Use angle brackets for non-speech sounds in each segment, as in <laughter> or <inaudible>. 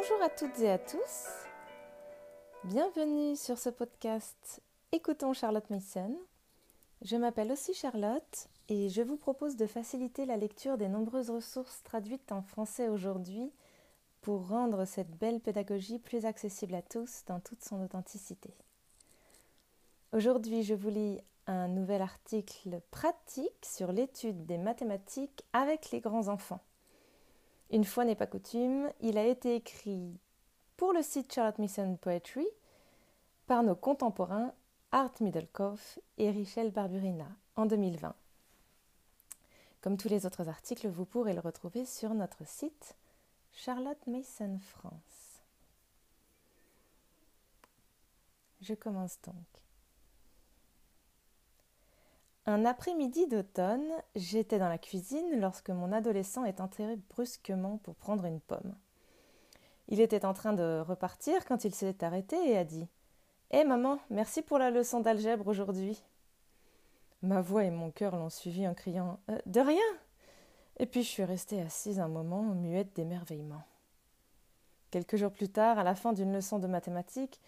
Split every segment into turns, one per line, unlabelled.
Bonjour à toutes et à tous. Bienvenue sur ce podcast Écoutons Charlotte Mason. Je m'appelle aussi Charlotte et je vous propose de faciliter la lecture des nombreuses ressources traduites en français aujourd'hui pour rendre cette belle pédagogie plus accessible à tous dans toute son authenticité. Aujourd'hui, je vous lis un nouvel article pratique sur l'étude des mathématiques avec les grands enfants. Une fois n'est pas coutume, il a été écrit pour le site Charlotte Mason Poetry par nos contemporains Art Middlecoff et Richelle Barburina en 2020. Comme tous les autres articles, vous pourrez le retrouver sur notre site Charlotte Mason France. Je commence donc. Un après-midi d'automne, j'étais dans la cuisine lorsque mon adolescent est entré brusquement pour prendre une pomme. Il était en train de repartir quand il s'est arrêté et a dit Hé maman, merci pour la leçon d'algèbre aujourd'hui. Ma voix et mon cœur l'ont suivi en criant euh, De rien Et puis je suis restée assise un moment, muette d'émerveillement. Quelques jours plus tard, à la fin d'une leçon de mathématiques,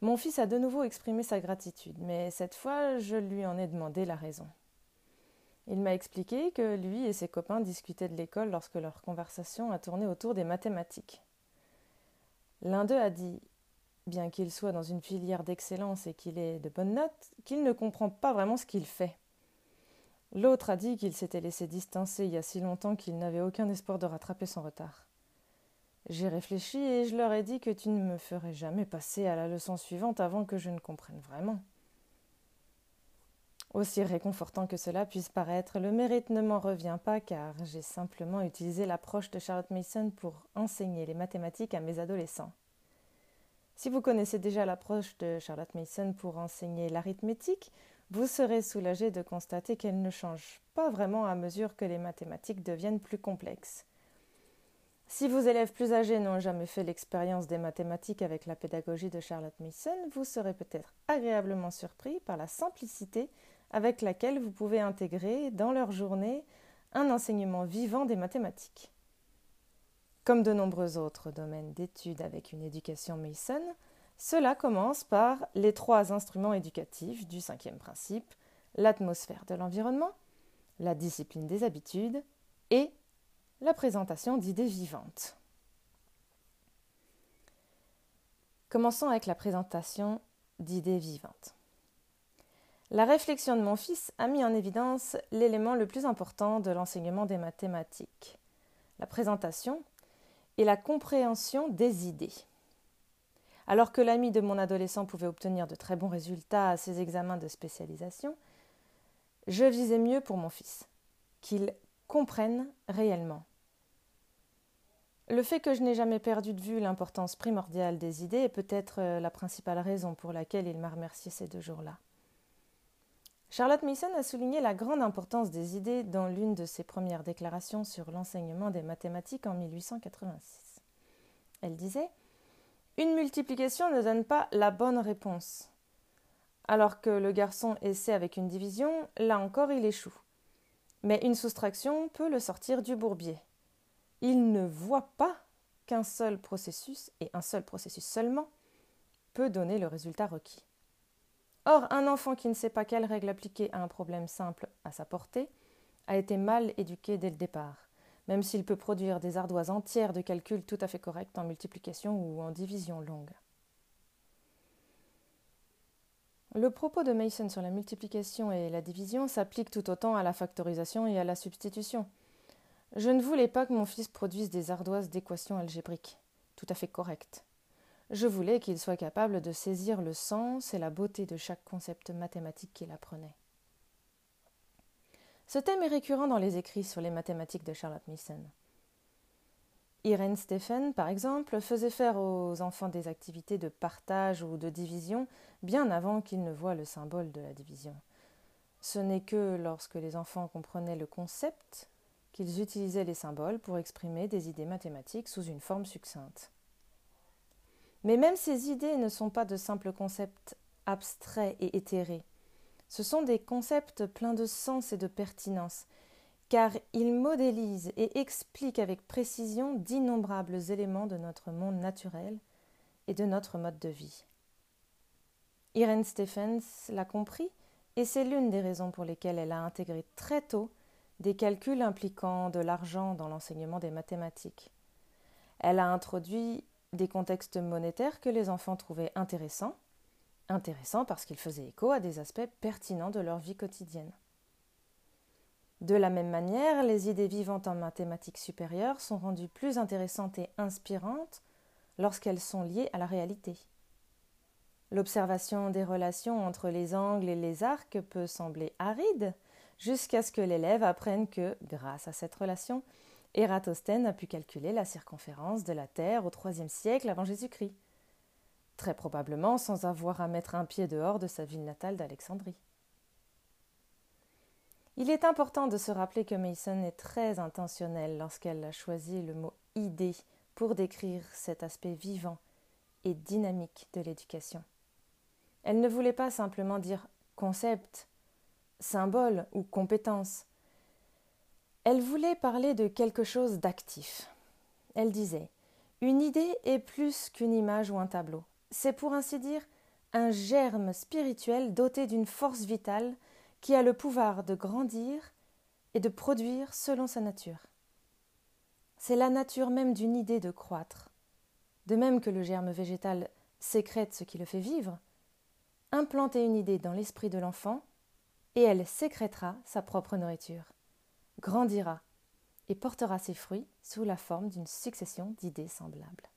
mon fils a de nouveau exprimé sa gratitude, mais cette fois je lui en ai demandé la raison. Il m'a expliqué que lui et ses copains discutaient de l'école lorsque leur conversation a tourné autour des mathématiques. L'un d'eux a dit, bien qu'il soit dans une filière d'excellence et qu'il ait de bonnes notes, qu'il ne comprend pas vraiment ce qu'il fait. L'autre a dit qu'il s'était laissé distancer il y a si longtemps qu'il n'avait aucun espoir de rattraper son retard. J'ai réfléchi et je leur ai dit que tu ne me ferais jamais passer à la leçon suivante avant que je ne comprenne vraiment. Aussi réconfortant que cela puisse paraître, le mérite ne m'en revient pas car j'ai simplement utilisé l'approche de Charlotte Mason pour enseigner les mathématiques à mes adolescents. Si vous connaissez déjà l'approche de Charlotte Mason pour enseigner l'arithmétique, vous serez soulagé de constater qu'elle ne change pas vraiment à mesure que les mathématiques deviennent plus complexes. Si vos élèves plus âgés n'ont jamais fait l'expérience des mathématiques avec la pédagogie de Charlotte Mason, vous serez peut-être agréablement surpris par la simplicité avec laquelle vous pouvez intégrer dans leur journée un enseignement vivant des mathématiques. Comme de nombreux autres domaines d'études avec une éducation Mason, cela commence par les trois instruments éducatifs du cinquième principe, l'atmosphère de l'environnement, la discipline des habitudes et la présentation d'idées vivantes. Commençons avec la présentation d'idées vivantes. La réflexion de mon fils a mis en évidence l'élément le plus important de l'enseignement des mathématiques, la présentation et la compréhension des idées. Alors que l'ami de mon adolescent pouvait obtenir de très bons résultats à ses examens de spécialisation, je visais mieux pour mon fils, qu'il comprenne réellement le fait que je n'ai jamais perdu de vue l'importance primordiale des idées est peut-être euh, la principale raison pour laquelle il m'a remercié ces deux jours-là. Charlotte Mason a souligné la grande importance des idées dans l'une de ses premières déclarations sur l'enseignement des mathématiques en 1886. Elle disait Une multiplication ne donne pas la bonne réponse. Alors que le garçon essaie avec une division, là encore il échoue. Mais une soustraction peut le sortir du bourbier il ne voit pas qu'un seul processus, et un seul processus seulement, peut donner le résultat requis. Or, un enfant qui ne sait pas quelle règle appliquer à un problème simple à sa portée a été mal éduqué dès le départ, même s'il peut produire des ardoises entières de calculs tout à fait corrects en multiplication ou en division longue. Le propos de Mason sur la multiplication et la division s'applique tout autant à la factorisation et à la substitution. Je ne voulais pas que mon fils produise des ardoises d'équations algébriques, tout à fait correctes. Je voulais qu'il soit capable de saisir le sens et la beauté de chaque concept mathématique qu'il apprenait. Ce thème est récurrent dans les écrits sur les mathématiques de Charlotte Mason. Irene Stephen, par exemple, faisait faire aux enfants des activités de partage ou de division bien avant qu'ils ne voient le symbole de la division. Ce n'est que lorsque les enfants comprenaient le concept qu'ils utilisaient les symboles pour exprimer des idées mathématiques sous une forme succincte. Mais même ces idées ne sont pas de simples concepts abstraits et éthérés. Ce sont des concepts pleins de sens et de pertinence, car il modélise et explique avec précision d'innombrables éléments de notre monde naturel et de notre mode de vie. Irene Stephens l'a compris et c'est l'une des raisons pour lesquelles elle a intégré très tôt des calculs impliquant de l'argent dans l'enseignement des mathématiques. Elle a introduit des contextes monétaires que les enfants trouvaient intéressants, intéressants parce qu'ils faisaient écho à des aspects pertinents de leur vie quotidienne. De la même manière, les idées vivantes en mathématiques supérieures sont rendues plus intéressantes et inspirantes lorsqu'elles sont liées à la réalité. L'observation des relations entre les angles et les arcs peut sembler aride, jusqu'à ce que l'élève apprenne que, grâce à cette relation, Ératosthène a pu calculer la circonférence de la Terre au IIIe siècle avant Jésus-Christ, très probablement sans avoir à mettre un pied dehors de sa ville natale d'Alexandrie. Il est important de se rappeler que Mason est très intentionnelle lorsqu'elle a choisi le mot idée pour décrire cet aspect vivant et dynamique de l'éducation. Elle ne voulait pas simplement dire concept, symbole ou compétence. Elle voulait parler de quelque chose d'actif. Elle disait Une idée est plus qu'une image ou un tableau. C'est pour ainsi dire un germe spirituel doté d'une force vitale qui a le pouvoir de grandir et de produire selon sa nature. C'est la nature même d'une idée de croître. De même que le germe végétal sécrète ce qui le fait vivre, implanter une idée dans l'esprit de l'enfant, et elle sécrétera sa propre nourriture, grandira et portera ses fruits sous la forme d'une succession d'idées semblables.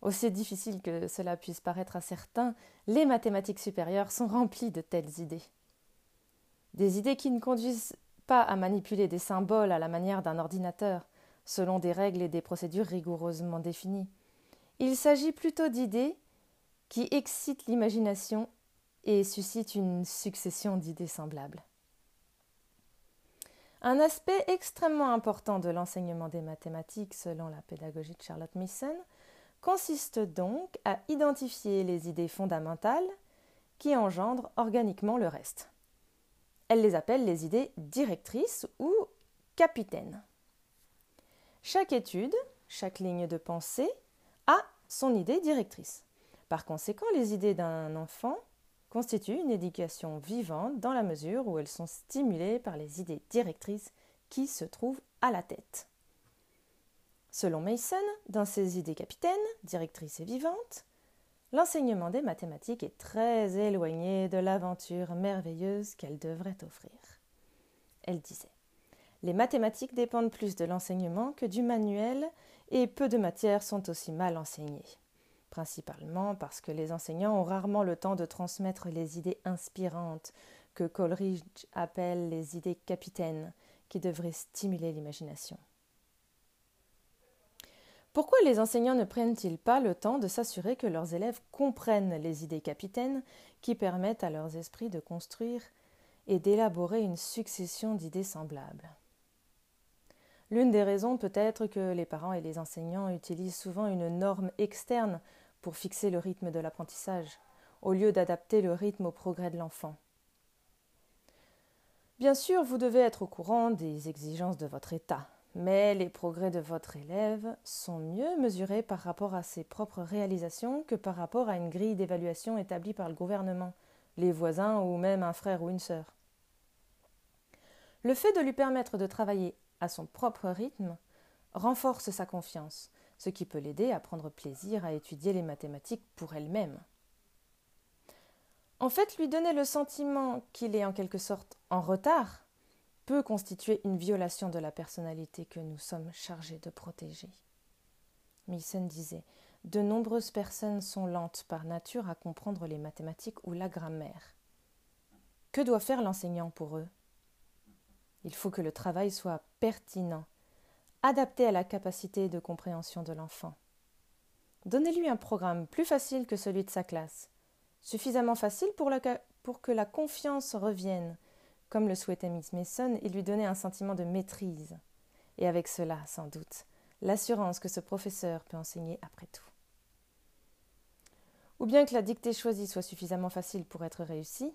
Aussi difficile que cela puisse paraître à certains, les mathématiques supérieures sont remplies de telles idées. Des idées qui ne conduisent pas à manipuler des symboles à la manière d'un ordinateur, selon des règles et des procédures rigoureusement définies. Il s'agit plutôt d'idées qui excite l'imagination et suscite une succession d'idées semblables. Un aspect extrêmement important de l'enseignement des mathématiques, selon la pédagogie de Charlotte Mason, consiste donc à identifier les idées fondamentales qui engendrent organiquement le reste. Elle les appelle les idées directrices ou capitaines. Chaque étude, chaque ligne de pensée a son idée directrice. Par conséquent, les idées d'un enfant constituent une éducation vivante dans la mesure où elles sont stimulées par les idées directrices qui se trouvent à la tête. Selon Mason, dans ses idées capitaines, directrices et vivantes, l'enseignement des mathématiques est très éloigné de l'aventure merveilleuse qu'elle devrait offrir. Elle disait Les mathématiques dépendent plus de l'enseignement que du manuel et peu de matières sont aussi mal enseignées principalement parce que les enseignants ont rarement le temps de transmettre les idées inspirantes que Coleridge appelle les idées capitaines, qui devraient stimuler l'imagination. Pourquoi les enseignants ne prennent-ils pas le temps de s'assurer que leurs élèves comprennent les idées capitaines qui permettent à leurs esprits de construire et d'élaborer une succession d'idées semblables? L'une des raisons peut être que les parents et les enseignants utilisent souvent une norme externe pour fixer le rythme de l'apprentissage, au lieu d'adapter le rythme au progrès de l'enfant. Bien sûr, vous devez être au courant des exigences de votre état, mais les progrès de votre élève sont mieux mesurés par rapport à ses propres réalisations que par rapport à une grille d'évaluation établie par le gouvernement, les voisins ou même un frère ou une sœur. Le fait de lui permettre de travailler à son propre rythme renforce sa confiance, ce qui peut l'aider à prendre plaisir à étudier les mathématiques pour elle-même. En fait, lui donner le sentiment qu'il est en quelque sorte en retard peut constituer une violation de la personnalité que nous sommes chargés de protéger. Mason disait De nombreuses personnes sont lentes par nature à comprendre les mathématiques ou la grammaire. Que doit faire l'enseignant pour eux? Il faut que le travail soit pertinent adapté à la capacité de compréhension de l'enfant. Donnez-lui un programme plus facile que celui de sa classe, suffisamment facile pour, pour que la confiance revienne, comme le souhaitait Miss Mason, et lui donner un sentiment de maîtrise. Et avec cela, sans doute, l'assurance que ce professeur peut enseigner après tout. Ou bien que la dictée choisie soit suffisamment facile pour être réussie,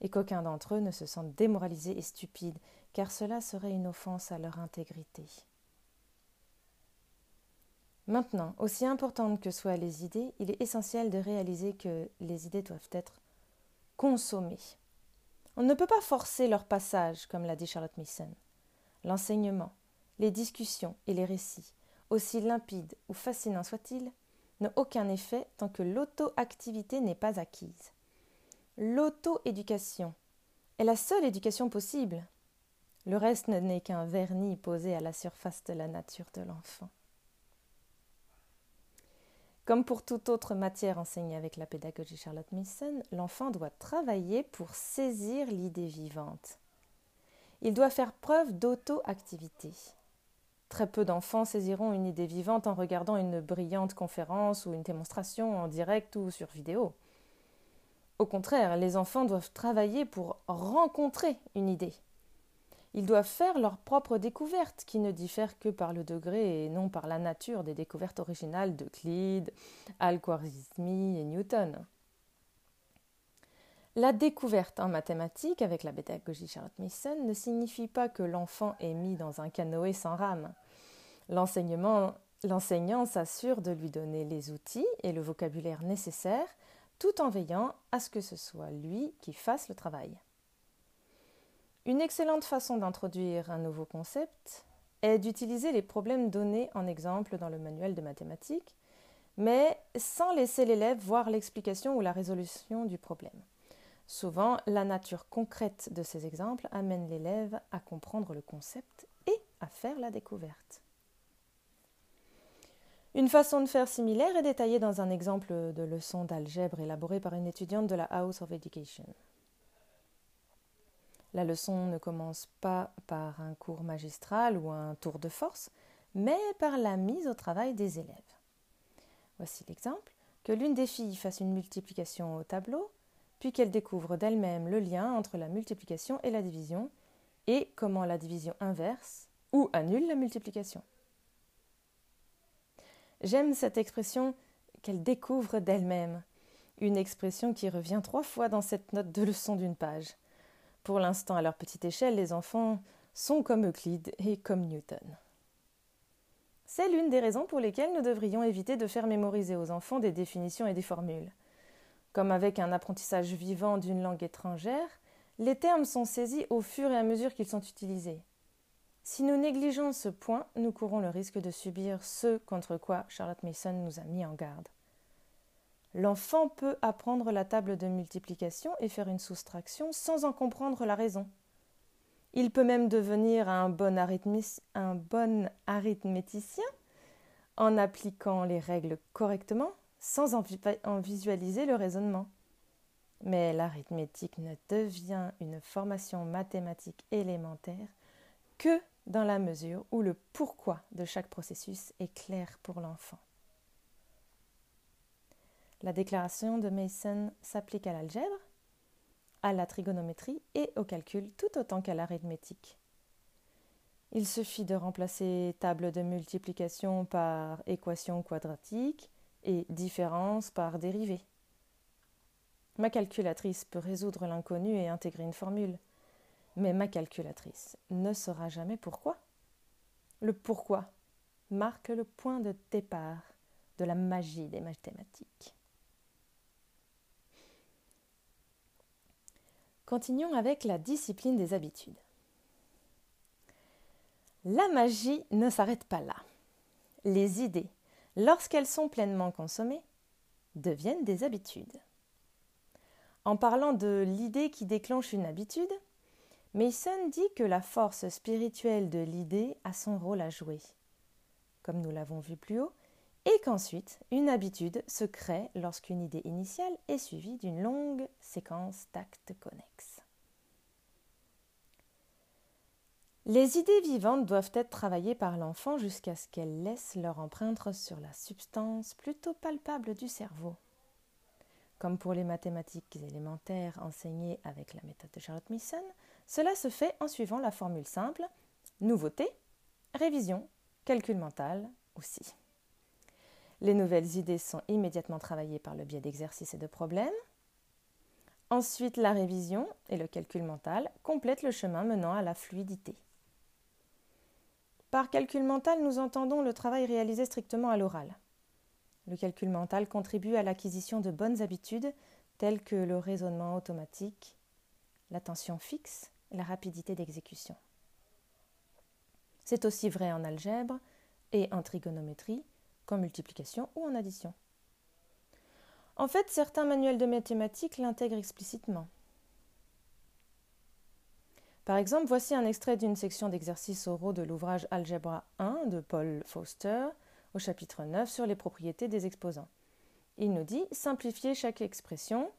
et qu'aucun d'entre eux ne se sente démoralisé et stupide, car cela serait une offense à leur intégrité. Maintenant, aussi importantes que soient les idées, il est essentiel de réaliser que les idées doivent être consommées. On ne peut pas forcer leur passage, comme l'a dit Charlotte Mason. L'enseignement, les discussions et les récits, aussi limpides ou fascinants soient-ils, n'ont aucun effet tant que l'auto-activité n'est pas acquise. L'auto-éducation est la seule éducation possible. Le reste n'est qu'un vernis posé à la surface de la nature de l'enfant. Comme pour toute autre matière enseignée avec la pédagogie Charlotte Mason, l'enfant doit travailler pour saisir l'idée vivante. Il doit faire preuve d'auto-activité. Très peu d'enfants saisiront une idée vivante en regardant une brillante conférence ou une démonstration en direct ou sur vidéo. Au contraire, les enfants doivent travailler pour rencontrer une idée. Ils doivent faire leurs propres découvertes, qui ne diffèrent que par le degré et non par la nature des découvertes originales d'Euclide, Al-Khwarizmi et Newton. La découverte en mathématiques avec la pédagogie Charlotte Mason ne signifie pas que l'enfant est mis dans un canoë sans rame. L'enseignant s'assure de lui donner les outils et le vocabulaire nécessaires tout en veillant à ce que ce soit lui qui fasse le travail. Une excellente façon d'introduire un nouveau concept est d'utiliser les problèmes donnés en exemple dans le manuel de mathématiques, mais sans laisser l'élève voir l'explication ou la résolution du problème. Souvent, la nature concrète de ces exemples amène l'élève à comprendre le concept et à faire la découverte. Une façon de faire similaire est détaillée dans un exemple de leçon d'algèbre élaboré par une étudiante de la House of Education. La leçon ne commence pas par un cours magistral ou un tour de force, mais par la mise au travail des élèves. Voici l'exemple que l'une des filles fasse une multiplication au tableau, puis qu'elle découvre d'elle-même le lien entre la multiplication et la division, et comment la division inverse ou annule la multiplication. J'aime cette expression qu'elle découvre d'elle-même, une expression qui revient trois fois dans cette note de leçon d'une page. Pour l'instant, à leur petite échelle, les enfants sont comme Euclide et comme Newton. C'est l'une des raisons pour lesquelles nous devrions éviter de faire mémoriser aux enfants des définitions et des formules. Comme avec un apprentissage vivant d'une langue étrangère, les termes sont saisis au fur et à mesure qu'ils sont utilisés. Si nous négligeons ce point, nous courons le risque de subir ce contre quoi Charlotte Mason nous a mis en garde. L'enfant peut apprendre la table de multiplication et faire une soustraction sans en comprendre la raison. Il peut même devenir un bon, arithméticien en appliquant les règles correctement sans en visualiser le raisonnement. Mais l'arithmétique ne devient une formation mathématique élémentaire que dans la mesure où le pourquoi de chaque processus est clair pour l'enfant. La déclaration de Mason s'applique à l'algèbre, à la trigonométrie et au calcul tout autant qu'à l'arithmétique. Il suffit de remplacer table de multiplication par équation quadratique et différence par dérivée. Ma calculatrice peut résoudre l'inconnu et intégrer une formule, mais ma calculatrice ne saura jamais pourquoi. Le pourquoi marque le point de départ de la magie des mathématiques. Continuons avec la discipline des habitudes. La magie ne s'arrête pas là. Les idées, lorsqu'elles sont pleinement consommées, deviennent des habitudes. En parlant de l'idée qui déclenche une habitude, Mason dit que la force spirituelle de l'idée a son rôle à jouer. Comme nous l'avons vu plus haut, et qu'ensuite une habitude se crée lorsqu'une idée initiale est suivie d'une longue séquence d'actes connexes. Les idées vivantes doivent être travaillées par l'enfant jusqu'à ce qu'elles laissent leur empreinte sur la substance plutôt palpable du cerveau. Comme pour les mathématiques élémentaires enseignées avec la méthode de Charlotte Mason, cela se fait en suivant la formule simple nouveauté, révision, calcul mental aussi. Les nouvelles idées sont immédiatement travaillées par le biais d'exercices et de problèmes. Ensuite, la révision et le calcul mental complètent le chemin menant à la fluidité. Par calcul mental, nous entendons le travail réalisé strictement à l'oral. Le calcul mental contribue à l'acquisition de bonnes habitudes telles que le raisonnement automatique, l'attention fixe et la rapidité d'exécution. C'est aussi vrai en algèbre et en trigonométrie, qu'en multiplication ou en addition. En fait, certains manuels de mathématiques l'intègrent explicitement. Par exemple, voici un extrait d'une section d'exercices oraux de l'ouvrage Algebra 1 de Paul Foster au chapitre 9 sur les propriétés des exposants. Il nous dit simplifier chaque expression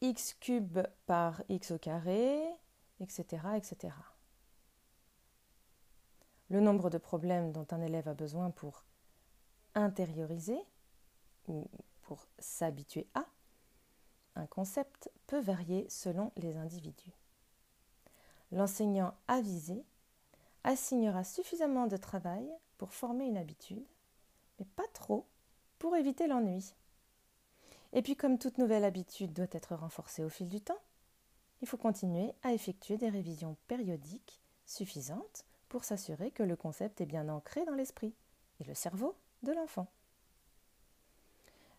x cube par x au carré, etc., etc. Le nombre de problèmes dont un élève a besoin pour intérioriser ou pour s'habituer à un concept peut varier selon les individus. L'enseignant avisé assignera suffisamment de travail pour former une habitude, mais pas trop pour éviter l'ennui. Et puis comme toute nouvelle habitude doit être renforcée au fil du temps, il faut continuer à effectuer des révisions périodiques suffisantes pour s'assurer que le concept est bien ancré dans l'esprit et le cerveau de l'enfant.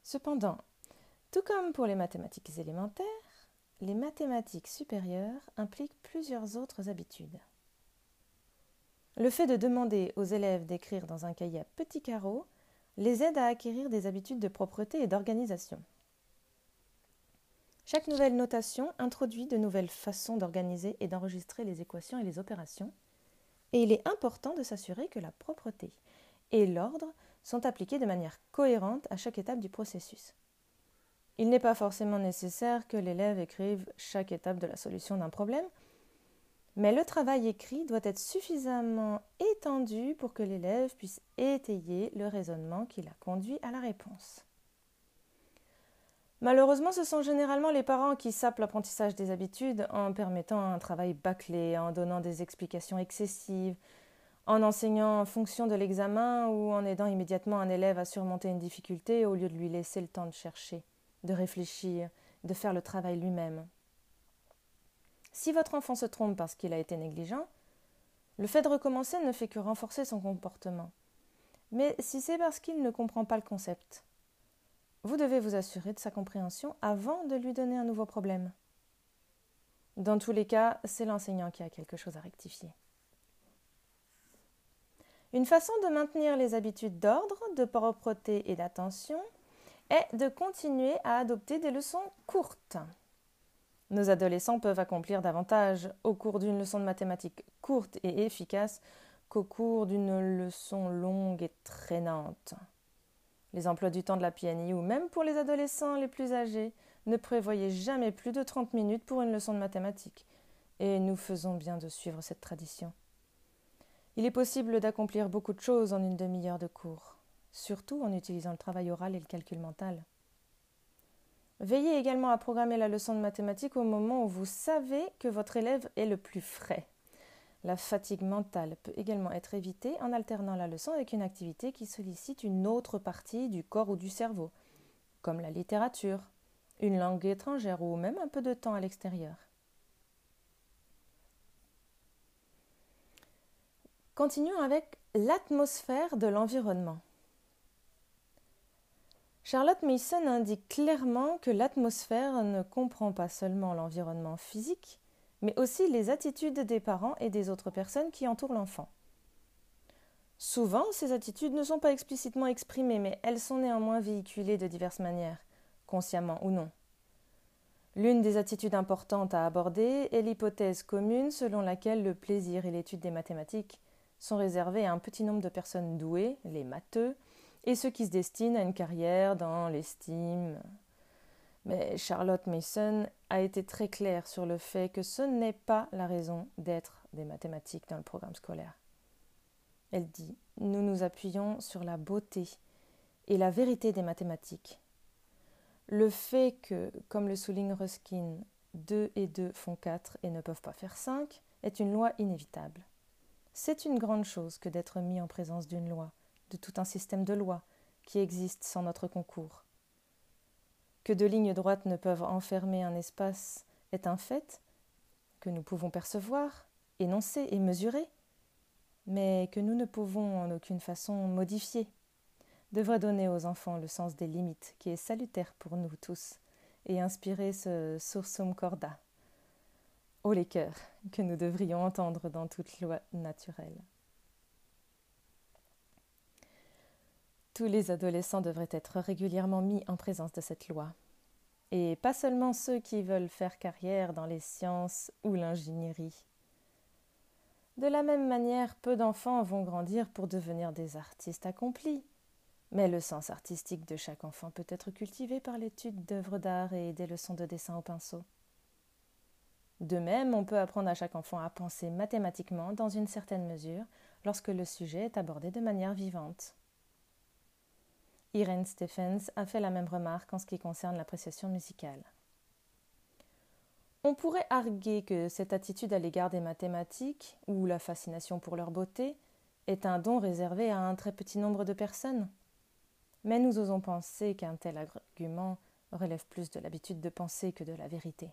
Cependant, tout comme pour les mathématiques élémentaires, les mathématiques supérieures impliquent plusieurs autres habitudes. Le fait de demander aux élèves d'écrire dans un cahier à petits carreaux les aide à acquérir des habitudes de propreté et d'organisation. Chaque nouvelle notation introduit de nouvelles façons d'organiser et d'enregistrer les équations et les opérations, et il est important de s'assurer que la propreté et l'ordre sont appliqués de manière cohérente à chaque étape du processus. Il n'est pas forcément nécessaire que l'élève écrive chaque étape de la solution d'un problème, mais le travail écrit doit être suffisamment étendu pour que l'élève puisse étayer le raisonnement qui l'a conduit à la réponse. Malheureusement, ce sont généralement les parents qui sapent l'apprentissage des habitudes en permettant un travail bâclé, en donnant des explications excessives, en enseignant en fonction de l'examen ou en aidant immédiatement un élève à surmonter une difficulté au lieu de lui laisser le temps de chercher, de réfléchir, de faire le travail lui-même. Si votre enfant se trompe parce qu'il a été négligent, le fait de recommencer ne fait que renforcer son comportement. Mais si c'est parce qu'il ne comprend pas le concept, vous devez vous assurer de sa compréhension avant de lui donner un nouveau problème. Dans tous les cas, c'est l'enseignant qui a quelque chose à rectifier. Une façon de maintenir les habitudes d'ordre, de propreté et d'attention est de continuer à adopter des leçons courtes. Nos adolescents peuvent accomplir davantage au cours d'une leçon de mathématiques courte et efficace qu'au cours d'une leçon longue et traînante. Les emplois du temps de la PNI ou même pour les adolescents les plus âgés ne prévoyaient jamais plus de 30 minutes pour une leçon de mathématiques. Et nous faisons bien de suivre cette tradition. Il est possible d'accomplir beaucoup de choses en une demi-heure de cours, surtout en utilisant le travail oral et le calcul mental. Veillez également à programmer la leçon de mathématiques au moment où vous savez que votre élève est le plus frais. La fatigue mentale peut également être évitée en alternant la leçon avec une activité qui sollicite une autre partie du corps ou du cerveau, comme la littérature, une langue étrangère ou même un peu de temps à l'extérieur. Continuons avec l'atmosphère de l'environnement. Charlotte Mason indique clairement que l'atmosphère ne comprend pas seulement l'environnement physique, mais aussi les attitudes des parents et des autres personnes qui entourent l'enfant. Souvent, ces attitudes ne sont pas explicitement exprimées, mais elles sont néanmoins véhiculées de diverses manières, consciemment ou non. L'une des attitudes importantes à aborder est l'hypothèse commune selon laquelle le plaisir et l'étude des mathématiques sont réservés à un petit nombre de personnes douées, les matheux, et ceux qui se destinent à une carrière dans l'estime, mais Charlotte Mason a été très claire sur le fait que ce n'est pas la raison d'être des mathématiques dans le programme scolaire. Elle dit Nous nous appuyons sur la beauté et la vérité des mathématiques. Le fait que, comme le souligne Ruskin, 2 et 2 font 4 et ne peuvent pas faire 5 est une loi inévitable. C'est une grande chose que d'être mis en présence d'une loi, de tout un système de lois qui existe sans notre concours. Que de lignes droites ne peuvent enfermer un espace est un fait que nous pouvons percevoir, énoncer et mesurer, mais que nous ne pouvons en aucune façon modifier, devrait donner aux enfants le sens des limites qui est salutaire pour nous tous et inspirer ce sursum corda, haut les cœurs, que nous devrions entendre dans toute loi naturelle. Tous les adolescents devraient être régulièrement mis en présence de cette loi, et pas seulement ceux qui veulent faire carrière dans les sciences ou l'ingénierie. De la même manière, peu d'enfants vont grandir pour devenir des artistes accomplis, mais le sens artistique de chaque enfant peut être cultivé par l'étude d'œuvres d'art et des leçons de dessin au pinceau. De même, on peut apprendre à chaque enfant à penser mathématiquement dans une certaine mesure lorsque le sujet est abordé de manière vivante. Irene Stephens a fait la même remarque en ce qui concerne l'appréciation musicale. On pourrait arguer que cette attitude à l'égard des mathématiques, ou la fascination pour leur beauté, est un don réservé à un très petit nombre de personnes. Mais nous osons penser qu'un tel argument relève plus de l'habitude de penser que de la vérité.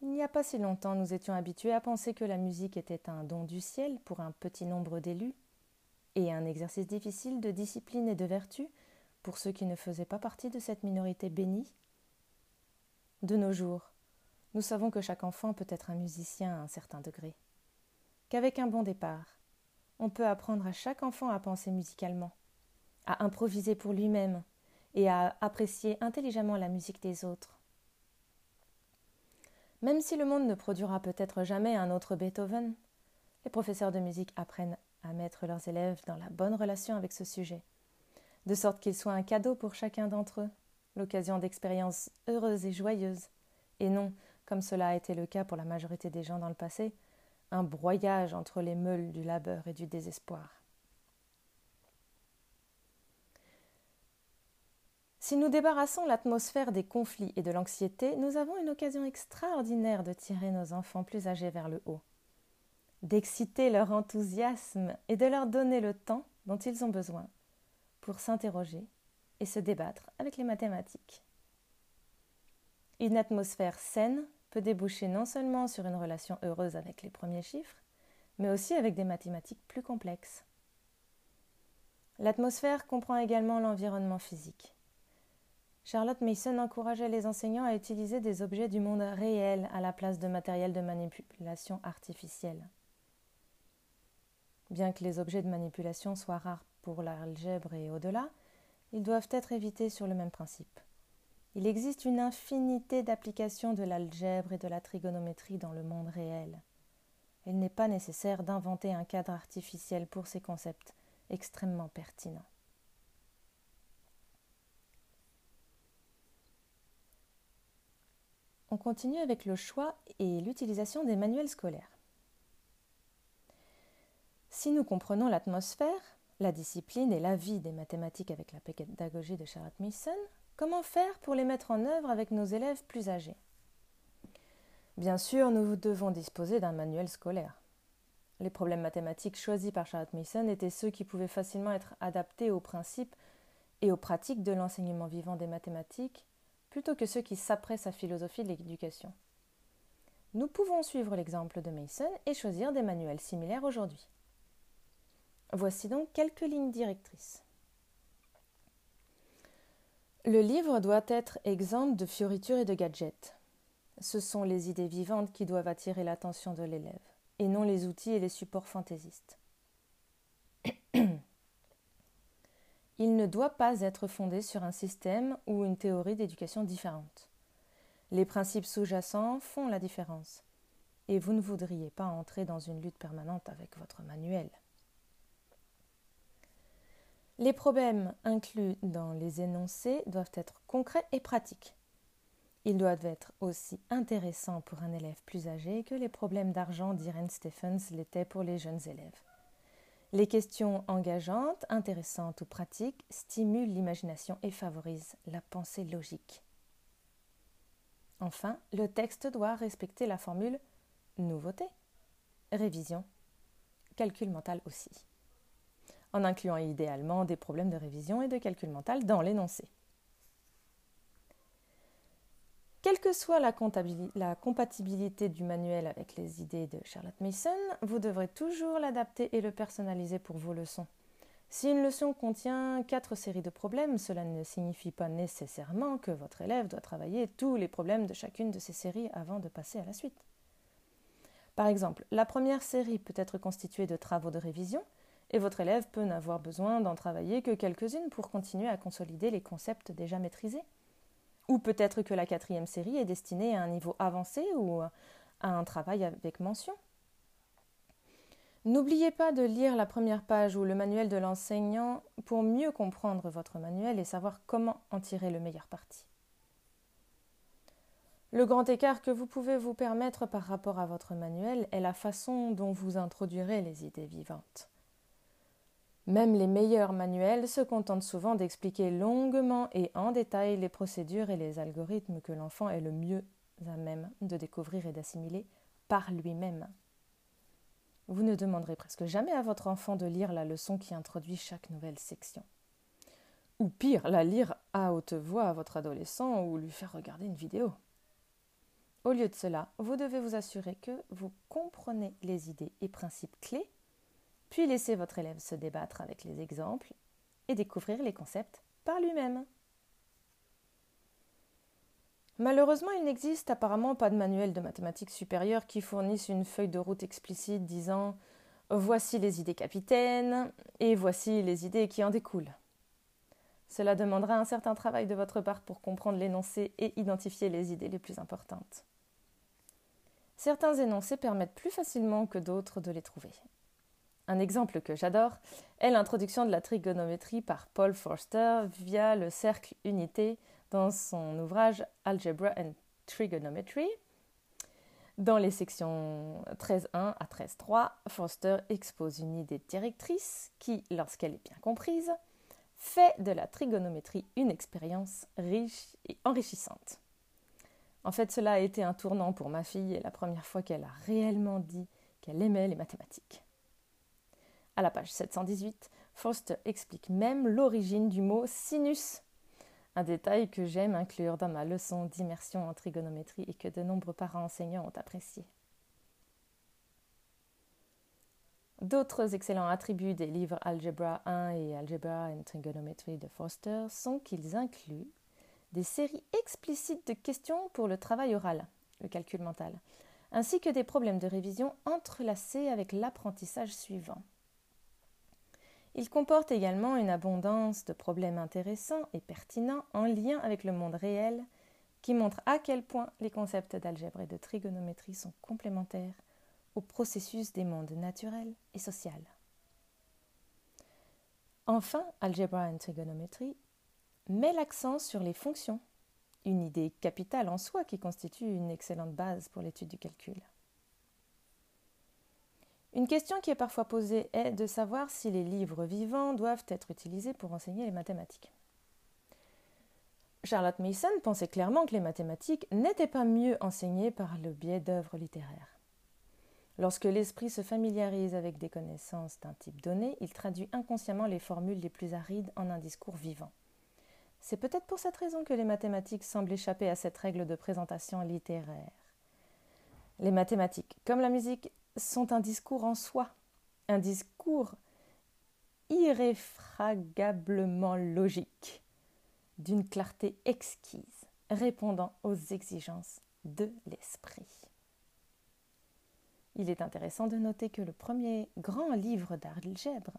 Il n'y a pas si longtemps, nous étions habitués à penser que la musique était un don du ciel pour un petit nombre d'élus, et un exercice difficile de discipline et de vertu pour ceux qui ne faisaient pas partie de cette minorité bénie. De nos jours, nous savons que chaque enfant peut être un musicien à un certain degré, qu'avec un bon départ, on peut apprendre à chaque enfant à penser musicalement, à improviser pour lui-même et à apprécier intelligemment la musique des autres. Même si le monde ne produira peut-être jamais un autre Beethoven, les professeurs de musique apprennent à mettre leurs élèves dans la bonne relation avec ce sujet de sorte qu'il soit un cadeau pour chacun d'entre eux, l'occasion d'expériences heureuses et joyeuses, et non, comme cela a été le cas pour la majorité des gens dans le passé, un broyage entre les meules du labeur et du désespoir. Si nous débarrassons l'atmosphère des conflits et de l'anxiété, nous avons une occasion extraordinaire de tirer nos enfants plus âgés vers le haut, d'exciter leur enthousiasme et de leur donner le temps dont ils ont besoin pour s'interroger et se débattre avec les mathématiques. Une atmosphère saine peut déboucher non seulement sur une relation heureuse avec les premiers chiffres, mais aussi avec des mathématiques plus complexes. L'atmosphère comprend également l'environnement physique. Charlotte Mason encourageait les enseignants à utiliser des objets du monde réel à la place de matériel de manipulation artificielle. Bien que les objets de manipulation soient rares pour l'algèbre et au-delà, ils doivent être évités sur le même principe. Il existe une infinité d'applications de l'algèbre et de la trigonométrie dans le monde réel. Il n'est pas nécessaire d'inventer un cadre artificiel pour ces concepts extrêmement pertinents. On continue avec le choix et l'utilisation des manuels scolaires. Si nous comprenons l'atmosphère, la discipline et la vie des mathématiques avec la pédagogie de Charlotte Mason, comment faire pour les mettre en œuvre avec nos élèves plus âgés? Bien sûr, nous devons disposer d'un manuel scolaire. Les problèmes mathématiques choisis par Charlotte Mason étaient ceux qui pouvaient facilement être adaptés aux principes et aux pratiques de l'enseignement vivant des mathématiques, plutôt que ceux qui s'apprêtent sa philosophie de l'éducation. Nous pouvons suivre l'exemple de Mason et choisir des manuels similaires aujourd'hui. Voici donc quelques lignes directrices. Le livre doit être exempt de fioritures et de gadgets. Ce sont les idées vivantes qui doivent attirer l'attention de l'élève, et non les outils et les supports fantaisistes. <clears throat> Il ne doit pas être fondé sur un système ou une théorie d'éducation différente. Les principes sous-jacents font la différence, et vous ne voudriez pas entrer dans une lutte permanente avec votre manuel. Les problèmes inclus dans les énoncés doivent être concrets et pratiques. Ils doivent être aussi intéressants pour un élève plus âgé que les problèmes d'argent d'Irene Stephens l'étaient pour les jeunes élèves. Les questions engageantes, intéressantes ou pratiques stimulent l'imagination et favorisent la pensée logique. Enfin, le texte doit respecter la formule nouveauté, révision, calcul mental aussi en incluant idéalement des problèmes de révision et de calcul mental dans l'énoncé. Quelle que soit la, compatibilité du manuel avec les idées de Charlotte Mason, vous devrez toujours l'adapter et le personnaliser pour vos leçons. Si une leçon contient quatre séries de problèmes, cela ne signifie pas nécessairement que votre élève doit travailler tous les problèmes de chacune de ces séries avant de passer à la suite. Par exemple, la première série peut être constituée de travaux de révision, et votre élève peut n'avoir besoin d'en travailler que quelques-unes pour continuer à consolider les concepts déjà maîtrisés. Ou peut-être que la quatrième série est destinée à un niveau avancé ou à un travail avec mention. N'oubliez pas de lire la première page ou le manuel de l'enseignant pour mieux comprendre votre manuel et savoir comment en tirer le meilleur parti. Le grand écart que vous pouvez vous permettre par rapport à votre manuel est la façon dont vous introduirez les idées vivantes. Même les meilleurs manuels se contentent souvent d'expliquer longuement et en détail les procédures et les algorithmes que l'enfant est le mieux à même de découvrir et d'assimiler par lui-même. Vous ne demanderez presque jamais à votre enfant de lire la leçon qui introduit chaque nouvelle section. Ou pire, la lire à haute voix à votre adolescent ou lui faire regarder une vidéo. Au lieu de cela, vous devez vous assurer que vous comprenez les idées et principes clés, puis laisser votre élève se débattre avec les exemples et découvrir les concepts par lui-même. Malheureusement, il n'existe apparemment pas de manuel de mathématiques supérieures qui fournisse une feuille de route explicite disant Voici les idées capitaines et voici les idées qui en découlent. Cela demandera un certain travail de votre part pour comprendre l'énoncé et identifier les idées les plus importantes. Certains énoncés permettent plus facilement que d'autres de les trouver. Un exemple que j'adore est l'introduction de la trigonométrie par Paul Forster via le cercle unité dans son ouvrage Algebra and Trigonometry. Dans les sections 13.1 à 13.3, Foster expose une idée directrice qui, lorsqu'elle est bien comprise, fait de la trigonométrie une expérience riche et enrichissante. En fait, cela a été un tournant pour ma fille et la première fois qu'elle a réellement dit qu'elle aimait les mathématiques. À la page 718, Foster explique même l'origine du mot sinus un détail que j'aime inclure dans ma leçon d'immersion en trigonométrie et que de nombreux parents enseignants ont apprécié. D'autres excellents attributs des livres Algebra 1 et Algebra and Trigonometry de Foster sont qu'ils incluent des séries explicites de questions pour le travail oral, le calcul mental, ainsi que des problèmes de révision entrelacés avec l'apprentissage suivant. Il comporte également une abondance de problèmes intéressants et pertinents en lien avec le monde réel qui montrent à quel point les concepts d'algèbre et de trigonométrie sont complémentaires au processus des mondes naturels et sociaux. Enfin, Algebra and Trigonometry met l'accent sur les fonctions, une idée capitale en soi qui constitue une excellente base pour l'étude du calcul. Une question qui est parfois posée est de savoir si les livres vivants doivent être utilisés pour enseigner les mathématiques. Charlotte Mason pensait clairement que les mathématiques n'étaient pas mieux enseignées par le biais d'œuvres littéraires. Lorsque l'esprit se familiarise avec des connaissances d'un type donné, il traduit inconsciemment les formules les plus arides en un discours vivant. C'est peut-être pour cette raison que les mathématiques semblent échapper à cette règle de présentation littéraire. Les mathématiques, comme la musique, sont un discours en soi, un discours irréfragablement logique, d'une clarté exquise, répondant aux exigences de l'esprit. Il est intéressant de noter que le premier grand livre d'algèbre,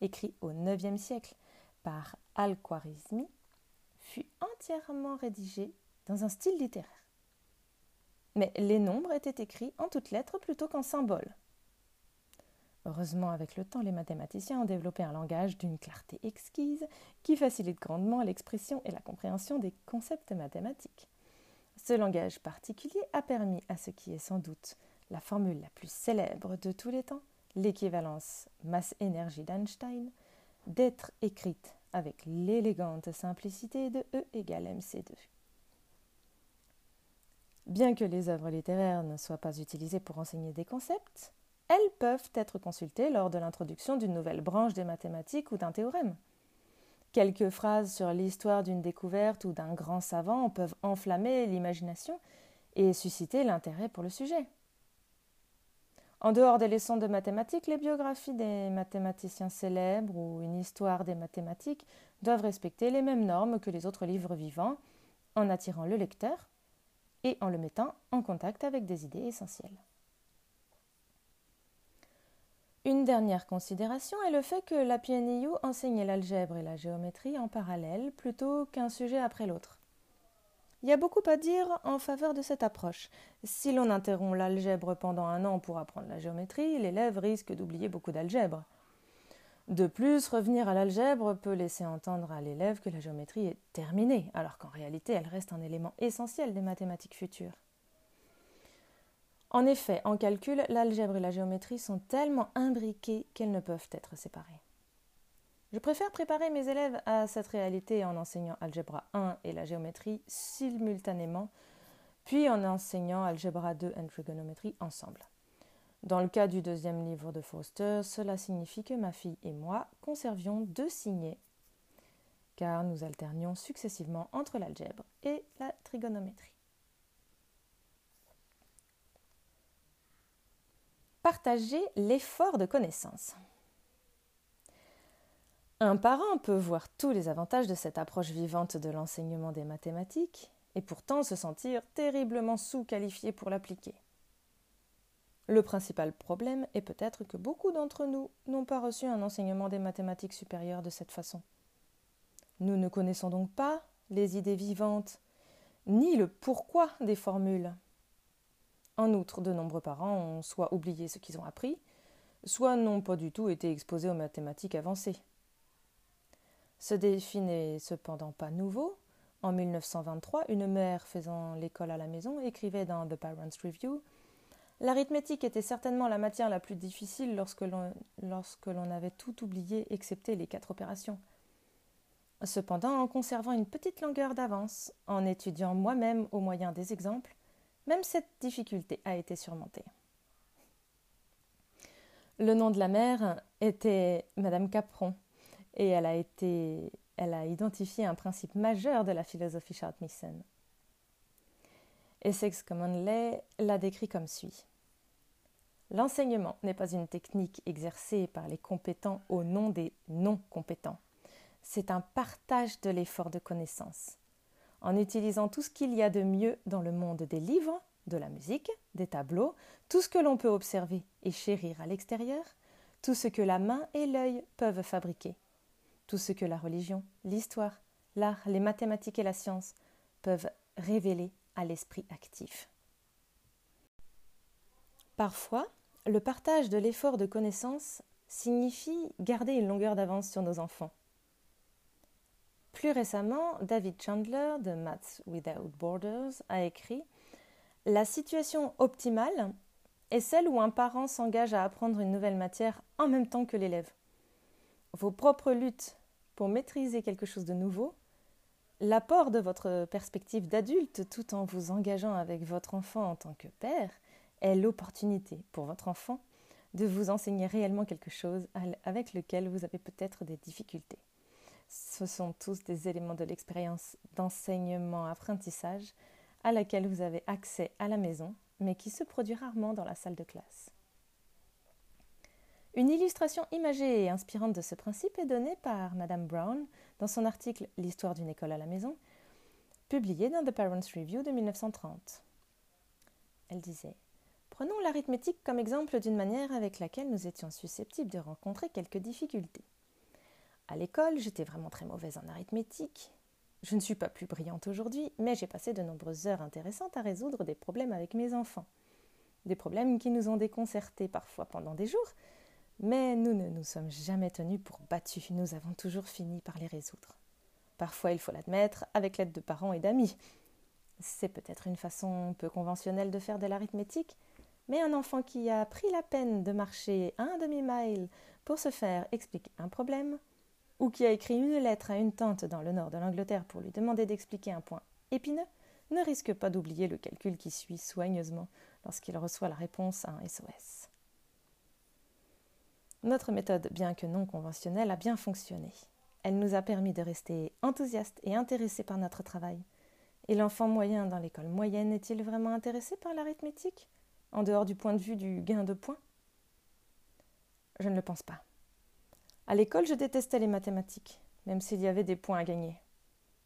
écrit au IXe siècle par Al-Khwarizmi, fut entièrement rédigé dans un style littéraire mais les nombres étaient écrits en toutes lettres plutôt qu'en symboles. Heureusement, avec le temps, les mathématiciens ont développé un langage d'une clarté exquise qui facilite grandement l'expression et la compréhension des concepts mathématiques. Ce langage particulier a permis à ce qui est sans doute la formule la plus célèbre de tous les temps, l'équivalence masse-énergie d'Einstein, d'être écrite avec l'élégante simplicité de E égale mc2. Bien que les œuvres littéraires ne soient pas utilisées pour enseigner des concepts, elles peuvent être consultées lors de l'introduction d'une nouvelle branche des mathématiques ou d'un théorème. Quelques phrases sur l'histoire d'une découverte ou d'un grand savant peuvent enflammer l'imagination et susciter l'intérêt pour le sujet. En dehors des leçons de mathématiques, les biographies des mathématiciens célèbres ou une histoire des mathématiques doivent respecter les mêmes normes que les autres livres vivants, en attirant le lecteur et en le mettant en contact avec des idées essentielles. Une dernière considération est le fait que la PNIU enseignait l'algèbre et la géométrie en parallèle plutôt qu'un sujet après l'autre. Il y a beaucoup à dire en faveur de cette approche. Si l'on interrompt l'algèbre pendant un an pour apprendre la géométrie, l'élève risque d'oublier beaucoup d'algèbre. De plus, revenir à l'algèbre peut laisser entendre à l'élève que la géométrie est terminée, alors qu'en réalité elle reste un élément essentiel des mathématiques futures. En effet, en calcul, l'algèbre et la géométrie sont tellement imbriquées qu'elles ne peuvent être séparées. Je préfère préparer mes élèves à cette réalité en enseignant Algebra 1 et la géométrie simultanément, puis en enseignant Algebra 2 et trigonométrie ensemble. Dans le cas du deuxième livre de Foster, cela signifie que ma fille et moi conservions deux signets, car nous alternions successivement entre l'algèbre et la trigonométrie. Partager l'effort de connaissance. Un parent peut voir tous les avantages de cette approche vivante de l'enseignement des mathématiques et pourtant se sentir terriblement sous-qualifié pour l'appliquer. Le principal problème est peut-être que beaucoup d'entre nous n'ont pas reçu un enseignement des mathématiques supérieures de cette façon. Nous ne connaissons donc pas les idées vivantes, ni le pourquoi des formules. En outre, de nombreux parents ont soit oublié ce qu'ils ont appris, soit n'ont pas du tout été exposés aux mathématiques avancées. Ce défi n'est cependant pas nouveau. En 1923, une mère faisant l'école à la maison écrivait dans The Parents Review L'arithmétique était certainement la matière la plus difficile lorsque l'on avait tout oublié excepté les quatre opérations. Cependant, en conservant une petite longueur d'avance, en étudiant moi-même au moyen des exemples, même cette difficulté a été surmontée. Le nom de la mère était Madame Capron, et elle a, identifié un principe majeur de la philosophie Chartmissen. Essex Commonley l'a décrit comme suit. L'enseignement n'est pas une technique exercée par les compétents au nom des non-compétents. C'est un partage de l'effort de connaissance. En utilisant tout ce qu'il y a de mieux dans le monde des livres, de la musique, des tableaux, tout ce que l'on peut observer et chérir à l'extérieur, tout ce que la main et l'œil peuvent fabriquer tout ce que la religion, l'histoire, l'art, les mathématiques et la science peuvent révéler à l'esprit actif. Parfois, le partage de l'effort de connaissance signifie garder une longueur d'avance sur nos enfants. Plus récemment, David Chandler de Maths Without Borders a écrit La situation optimale est celle où un parent s'engage à apprendre une nouvelle matière en même temps que l'élève vos propres luttes pour maîtriser quelque chose de nouveau, l'apport de votre perspective d'adulte tout en vous engageant avec votre enfant en tant que père est l'opportunité pour votre enfant de vous enseigner réellement quelque chose avec lequel vous avez peut-être des difficultés. Ce sont tous des éléments de l'expérience d'enseignement-apprentissage à laquelle vous avez accès à la maison, mais qui se produit rarement dans la salle de classe. Une illustration imagée et inspirante de ce principe est donnée par Madame Brown dans son article L'histoire d'une école à la maison, publié dans The Parents Review de 1930. Elle disait Prenons l'arithmétique comme exemple d'une manière avec laquelle nous étions susceptibles de rencontrer quelques difficultés. À l'école, j'étais vraiment très mauvaise en arithmétique. Je ne suis pas plus brillante aujourd'hui, mais j'ai passé de nombreuses heures intéressantes à résoudre des problèmes avec mes enfants. Des problèmes qui nous ont déconcertés parfois pendant des jours, mais nous ne nous sommes jamais tenus pour battus, nous avons toujours fini par les résoudre. Parfois, il faut l'admettre, avec l'aide de parents et d'amis. C'est peut-être une façon peu conventionnelle de faire de l'arithmétique, mais un enfant qui a pris la peine de marcher un demi-mile pour se faire expliquer un problème, ou qui a écrit une lettre à une tante dans le nord de l'Angleterre pour lui demander d'expliquer un point épineux, ne risque pas d'oublier le calcul qui suit soigneusement lorsqu'il reçoit la réponse à un SOS. Notre méthode, bien que non conventionnelle, a bien fonctionné. Elle nous a permis de rester enthousiastes et intéressés par notre travail. Et l'enfant moyen dans l'école moyenne est-il vraiment intéressé par l'arithmétique, en dehors du point de vue du gain de points? Je ne le pense pas. À l'école, je détestais les mathématiques, même s'il y avait des points à gagner.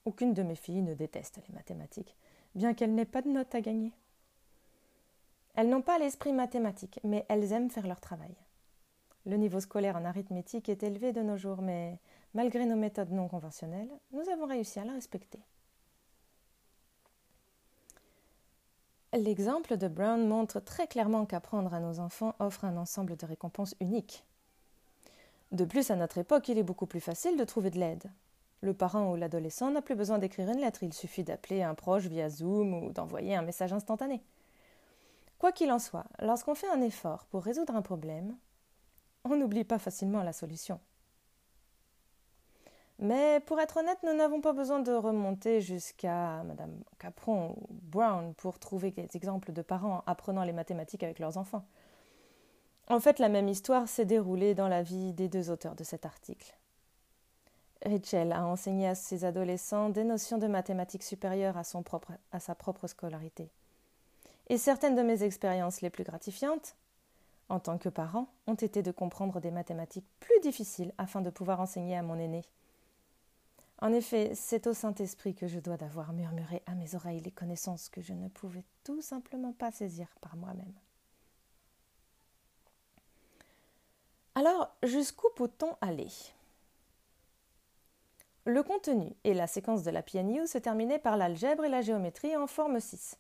Aucune de mes filles ne déteste les mathématiques, bien qu'elles n'aient pas de notes à gagner. Elles n'ont pas l'esprit mathématique, mais elles aiment faire leur travail. Le niveau scolaire en arithmétique est élevé de nos jours, mais malgré nos méthodes non conventionnelles, nous avons réussi à la respecter. L'exemple de Brown montre très clairement qu'apprendre à nos enfants offre un ensemble de récompenses uniques. De plus, à notre époque, il est beaucoup plus facile de trouver de l'aide. Le parent ou l'adolescent n'a plus besoin d'écrire une lettre, il suffit d'appeler un proche via Zoom ou d'envoyer un message instantané. Quoi qu'il en soit, lorsqu'on fait un effort pour résoudre un problème, on n'oublie pas facilement la solution. Mais pour être honnête, nous n'avons pas besoin de remonter jusqu'à Madame Capron ou Brown pour trouver des exemples de parents apprenant les mathématiques avec leurs enfants. En fait, la même histoire s'est déroulée dans la vie des deux auteurs de cet article. Rachel a enseigné à ses adolescents des notions de mathématiques supérieures à, à sa propre scolarité. Et certaines de mes expériences les plus gratifiantes, en tant que parent, ont été de comprendre des mathématiques plus difficiles afin de pouvoir enseigner à mon aîné. En effet, c'est au Saint-Esprit que je dois d'avoir murmuré à mes oreilles les connaissances que je ne pouvais tout simplement pas saisir par moi-même. Alors, jusqu'où peut-on aller? Le contenu et la séquence de la PNU se terminaient par l'algèbre et la géométrie en forme 6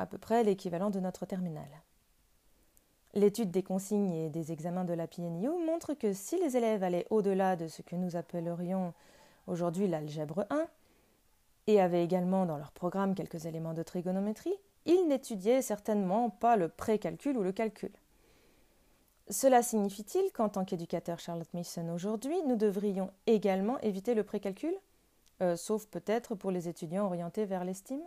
à peu près l'équivalent de notre terminal. L'étude des consignes et des examens de la PNU montre que si les élèves allaient au-delà de ce que nous appellerions aujourd'hui l'algèbre 1, et avaient également dans leur programme quelques éléments de trigonométrie, ils n'étudiaient certainement pas le précalcul ou le calcul. Cela signifie-t-il qu'en tant qu'éducateur Charlotte Mason aujourd'hui, nous devrions également éviter le précalcul, euh, sauf peut-être pour les étudiants orientés vers l'estime?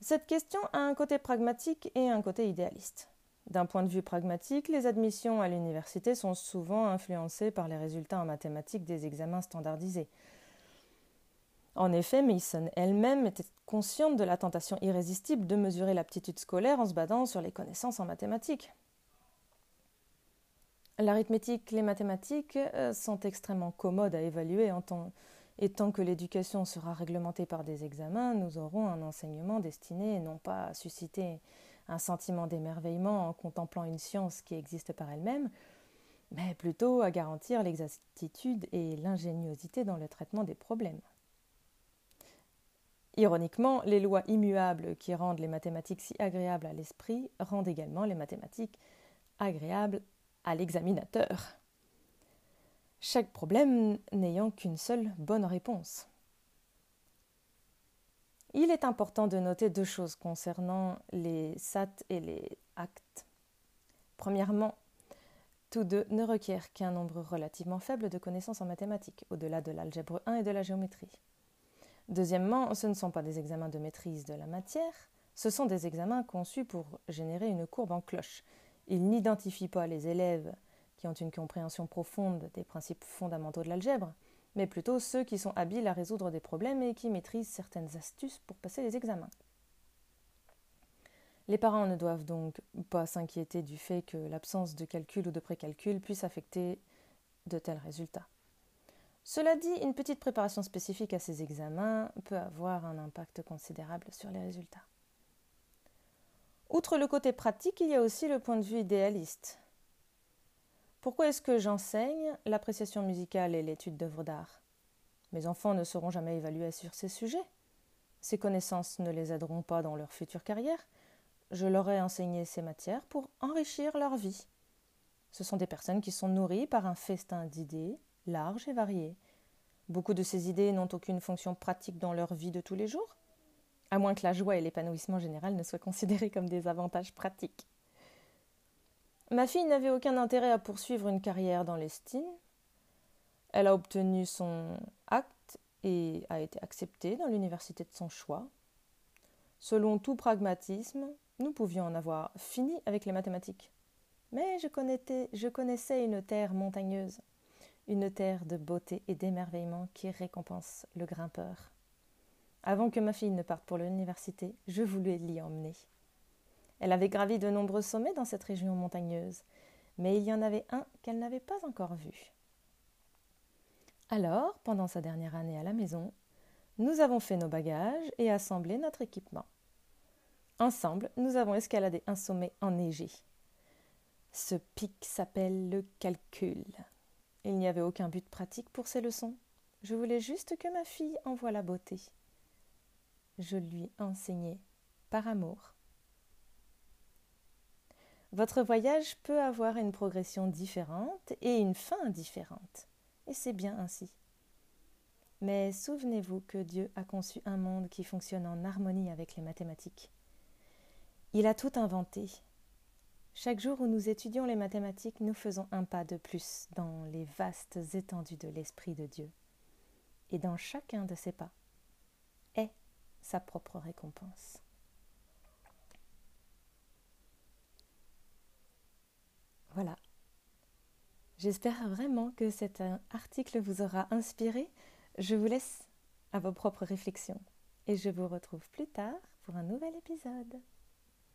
Cette question a un côté pragmatique et un côté idéaliste. D'un point de vue pragmatique, les admissions à l'université sont souvent influencées par les résultats en mathématiques des examens standardisés. En effet, Mason elle-même était consciente de la tentation irrésistible de mesurer l'aptitude scolaire en se basant sur les connaissances en mathématiques. L'arithmétique, les mathématiques euh, sont extrêmement commodes à évaluer en tant et tant que l'éducation sera réglementée par des examens, nous aurons un enseignement destiné non pas à susciter un sentiment d'émerveillement en contemplant une science qui existe par elle-même, mais plutôt à garantir l'exactitude et l'ingéniosité dans le traitement des problèmes. Ironiquement, les lois immuables qui rendent les mathématiques si agréables à l'esprit rendent également les mathématiques agréables à l'examinateur chaque problème n'ayant qu'une seule bonne réponse. Il est important de noter deux choses concernant les SAT et les actes. Premièrement, tous deux ne requièrent qu'un nombre relativement faible de connaissances en mathématiques, au-delà de l'algèbre 1 et de la géométrie. Deuxièmement, ce ne sont pas des examens de maîtrise de la matière, ce sont des examens conçus pour générer une courbe en cloche. Ils n'identifient pas les élèves qui ont une compréhension profonde des principes fondamentaux de l'algèbre, mais plutôt ceux qui sont habiles à résoudre des problèmes et qui maîtrisent certaines astuces pour passer les examens. Les parents ne doivent donc pas s'inquiéter du fait que l'absence de calcul ou de précalcul puisse affecter de tels résultats. Cela dit, une petite préparation spécifique à ces examens peut avoir un impact considérable sur les résultats. Outre le côté pratique, il y a aussi le point de vue idéaliste. Pourquoi est-ce que j'enseigne l'appréciation musicale et l'étude d'œuvres d'art? Mes enfants ne seront jamais évalués sur ces sujets. Ces connaissances ne les aideront pas dans leur future carrière. Je leur ai enseigné ces matières pour enrichir leur vie. Ce sont des personnes qui sont nourries par un festin d'idées larges et variées. Beaucoup de ces idées n'ont aucune fonction pratique dans leur vie de tous les jours, à moins que la joie et l'épanouissement général ne soient considérés comme des avantages pratiques. Ma fille n'avait aucun intérêt à poursuivre une carrière dans l'estime. Elle a obtenu son acte et a été acceptée dans l'université de son choix. Selon tout pragmatisme, nous pouvions en avoir fini avec les mathématiques. Mais je connaissais, je connaissais une terre montagneuse, une terre de beauté et d'émerveillement qui récompense le grimpeur. Avant que ma fille ne parte pour l'université, je voulais l'y emmener. Elle avait gravi de nombreux sommets dans cette région montagneuse, mais il y en avait un qu'elle n'avait pas encore vu. Alors, pendant sa dernière année à la maison, nous avons fait nos bagages et assemblé notre équipement. Ensemble, nous avons escaladé un sommet enneigé. Ce pic s'appelle le calcul. Il n'y avait aucun but pratique pour ces leçons. Je voulais juste que ma fille en voie la beauté. Je lui enseignais par amour. Votre voyage peut avoir une progression différente et une fin différente, et c'est bien ainsi. Mais souvenez-vous que Dieu a conçu un monde qui fonctionne en harmonie avec les mathématiques. Il a tout inventé. Chaque jour où nous étudions les mathématiques, nous faisons un pas de plus dans les vastes étendues de l'Esprit de Dieu. Et dans chacun de ces pas est sa propre récompense. Voilà. J'espère vraiment que cet article vous aura inspiré. Je vous laisse à vos propres réflexions et je vous retrouve plus tard pour un nouvel épisode.